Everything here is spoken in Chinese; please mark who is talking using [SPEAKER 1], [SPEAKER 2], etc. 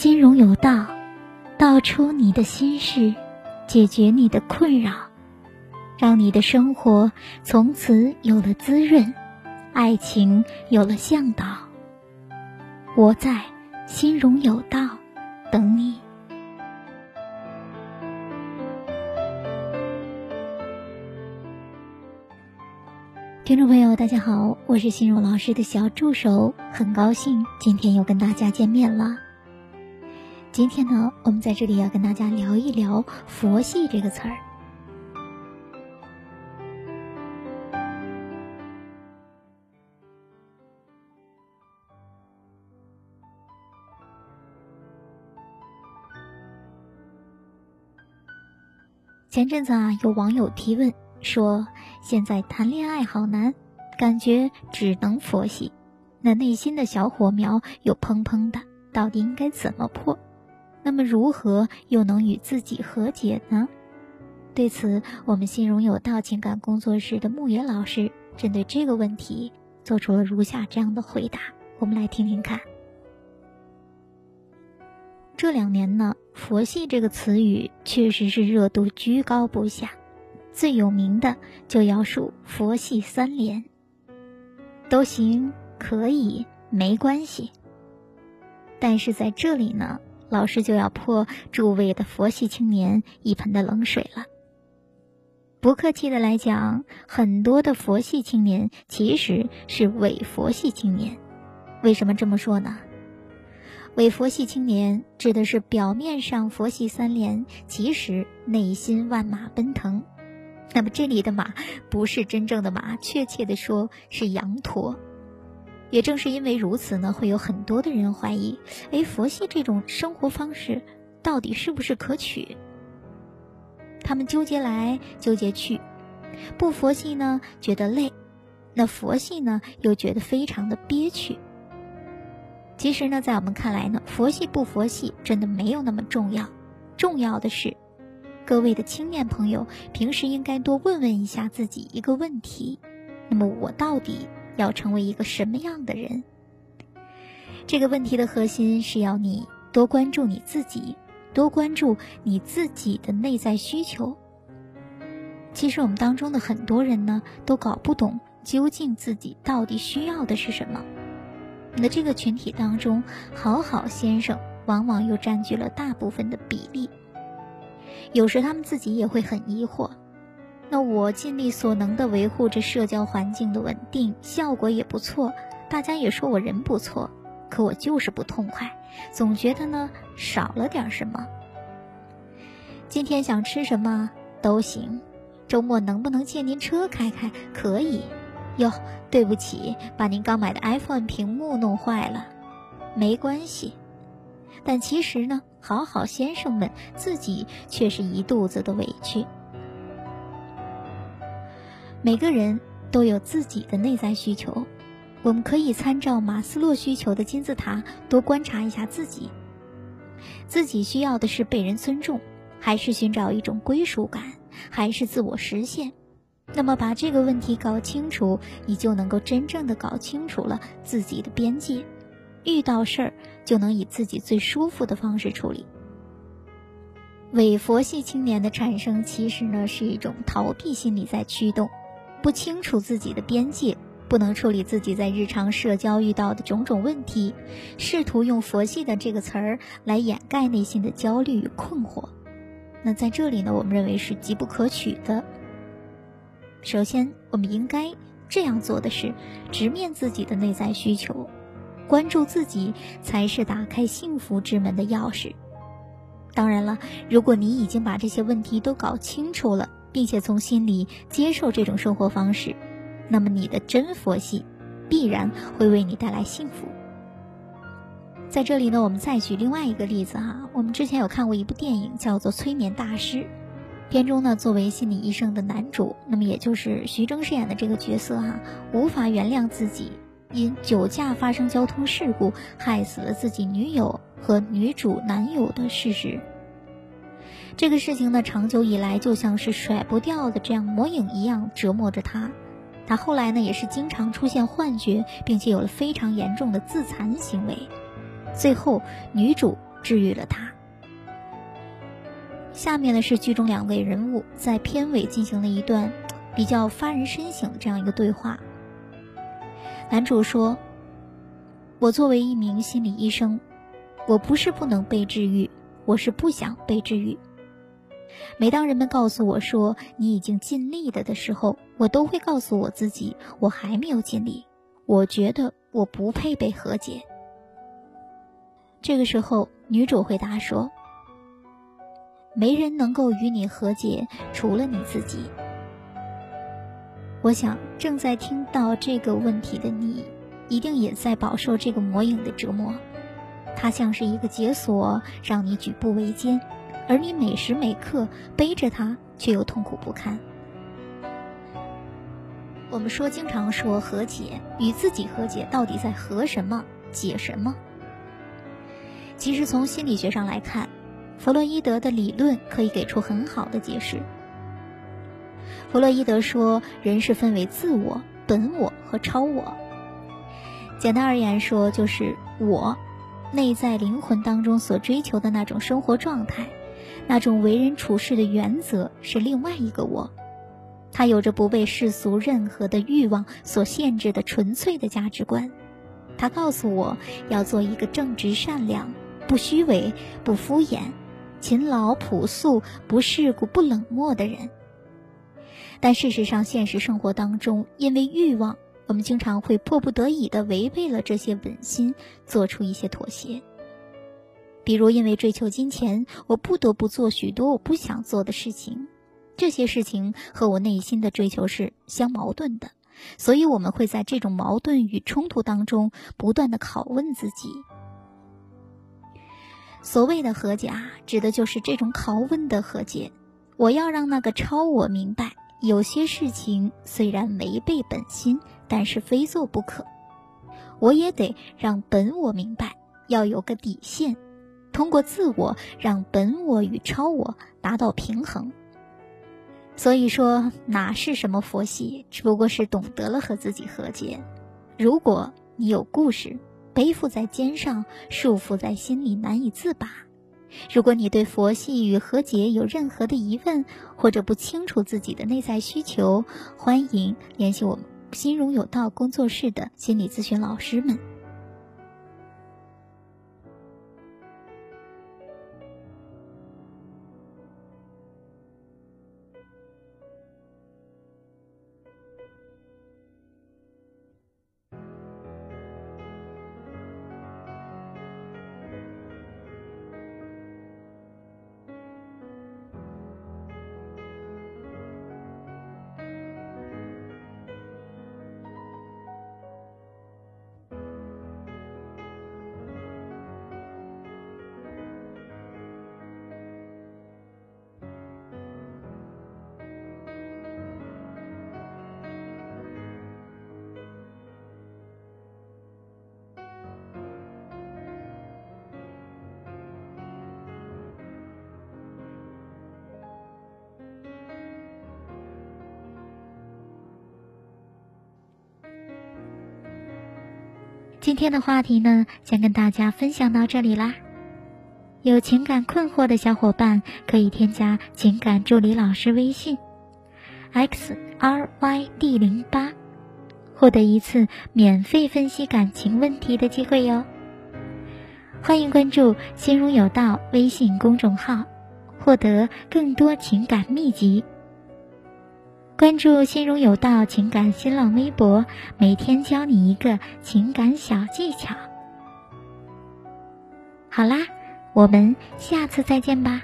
[SPEAKER 1] 心容有道，道出你的心事，解决你的困扰，让你的生活从此有了滋润，爱情有了向导。我在心容有道等你。听众朋友，大家好，我是心如老师的小助手，很高兴今天又跟大家见面了。今天呢，我们在这里要跟大家聊一聊“佛系”这个词儿。前阵子啊，有网友提问。说现在谈恋爱好难，感觉只能佛系，那内心的小火苗又砰砰的，到底应该怎么破？那么如何又能与自己和解呢？对此，我们心容有道情感工作室的木野老师针对这个问题做出了如下这样的回答，我们来听听看。这两年呢，佛系这个词语确实是热度居高不下。最有名的就要数佛系三连，都行，可以，没关系。但是在这里呢，老师就要泼诸位的佛系青年一盆的冷水了。不客气的来讲，很多的佛系青年其实是伪佛系青年。为什么这么说呢？伪佛系青年指的是表面上佛系三连，其实内心万马奔腾。那么这里的马不是真正的马，确切的说是羊驼。也正是因为如此呢，会有很多的人怀疑：哎，佛系这种生活方式到底是不是可取？他们纠结来纠结去，不佛系呢觉得累，那佛系呢又觉得非常的憋屈。其实呢，在我们看来呢，佛系不佛系真的没有那么重要，重要的是。各位的青年朋友，平时应该多问问一下自己一个问题：那么我到底要成为一个什么样的人？这个问题的核心是要你多关注你自己，多关注你自己的内在需求。其实我们当中的很多人呢，都搞不懂究竟自己到底需要的是什么。那这个群体当中，好好先生往往又占据了大部分的比例。有时他们自己也会很疑惑，那我尽力所能的维护着社交环境的稳定，效果也不错，大家也说我人不错，可我就是不痛快，总觉得呢少了点什么。今天想吃什么都行，周末能不能借您车开开？可以。哟，对不起，把您刚买的 iPhone 屏幕弄坏了，没关系。但其实呢，好好先生们自己却是一肚子的委屈。每个人都有自己的内在需求，我们可以参照马斯洛需求的金字塔，多观察一下自己。自己需要的是被人尊重，还是寻找一种归属感，还是自我实现？那么把这个问题搞清楚，你就能够真正的搞清楚了自己的边界。遇到事儿就能以自己最舒服的方式处理。伪佛系青年的产生，其实呢是一种逃避心理在驱动，不清楚自己的边界，不能处理自己在日常社交遇到的种种问题，试图用佛系的这个词儿来掩盖内心的焦虑与困惑。那在这里呢，我们认为是极不可取的。首先，我们应该这样做的是，直面自己的内在需求。关注自己才是打开幸福之门的钥匙。当然了，如果你已经把这些问题都搞清楚了，并且从心里接受这种生活方式，那么你的真佛系必然会为你带来幸福。在这里呢，我们再举另外一个例子哈，我们之前有看过一部电影叫做《催眠大师》，片中呢，作为心理医生的男主，那么也就是徐峥饰演的这个角色哈，无法原谅自己。因酒驾发生交通事故，害死了自己女友和女主男友的事实。这个事情呢，长久以来就像是甩不掉的这样魔影一样折磨着他。他后来呢，也是经常出现幻觉，并且有了非常严重的自残行为。最后，女主治愈了他。下面呢是剧中两位人物在片尾进行了一段比较发人深省的这样一个对话。男主说：“我作为一名心理医生，我不是不能被治愈，我是不想被治愈。每当人们告诉我说你已经尽力了的时候，我都会告诉我自己，我还没有尽力。我觉得我不配被和解。”这个时候，女主回答说：“没人能够与你和解，除了你自己。”我想，正在听到这个问题的你，一定也在饱受这个魔影的折磨。它像是一个解锁，让你举步维艰，而你每时每刻背着它，却又痛苦不堪。我们说，经常说和解，与自己和解，到底在和什么解什么？其实，从心理学上来看，弗洛伊德的理论可以给出很好的解释。弗洛伊德说，人是分为自我、本我和超我。简单而言说，就是我内在灵魂当中所追求的那种生活状态，那种为人处事的原则是另外一个我，他有着不被世俗任何的欲望所限制的纯粹的价值观。他告诉我要做一个正直、善良、不虚伪、不敷衍、勤劳、朴素、不世故、不冷漠的人。但事实上，现实生活当中，因为欲望，我们经常会迫不得已的违背了这些本心，做出一些妥协。比如，因为追求金钱，我不得不做许多我不想做的事情，这些事情和我内心的追求是相矛盾的，所以我们会在这种矛盾与冲突当中不断的拷问自己。所谓的和解啊，指的就是这种拷问的和解。我要让那个超我明白。有些事情虽然违背本心，但是非做不可。我也得让本我明白，要有个底线，通过自我让本我与超我达到平衡。所以说，哪是什么佛系，只不过是懂得了和自己和解。如果你有故事背负在肩上，束缚在心里，难以自拔。如果你对佛系与和解有任何的疑问，或者不清楚自己的内在需求，欢迎联系我们心荣有道工作室的心理咨询老师们。今天的话题呢，先跟大家分享到这里啦。有情感困惑的小伙伴可以添加情感助理老师微信 x r y d 零八，获得一次免费分析感情问题的机会哟。欢迎关注“心如有道”微信公众号，获得更多情感秘籍。关注“心如有道”情感新浪微博，每天教你一个情感小技巧。好啦，我们下次再见吧。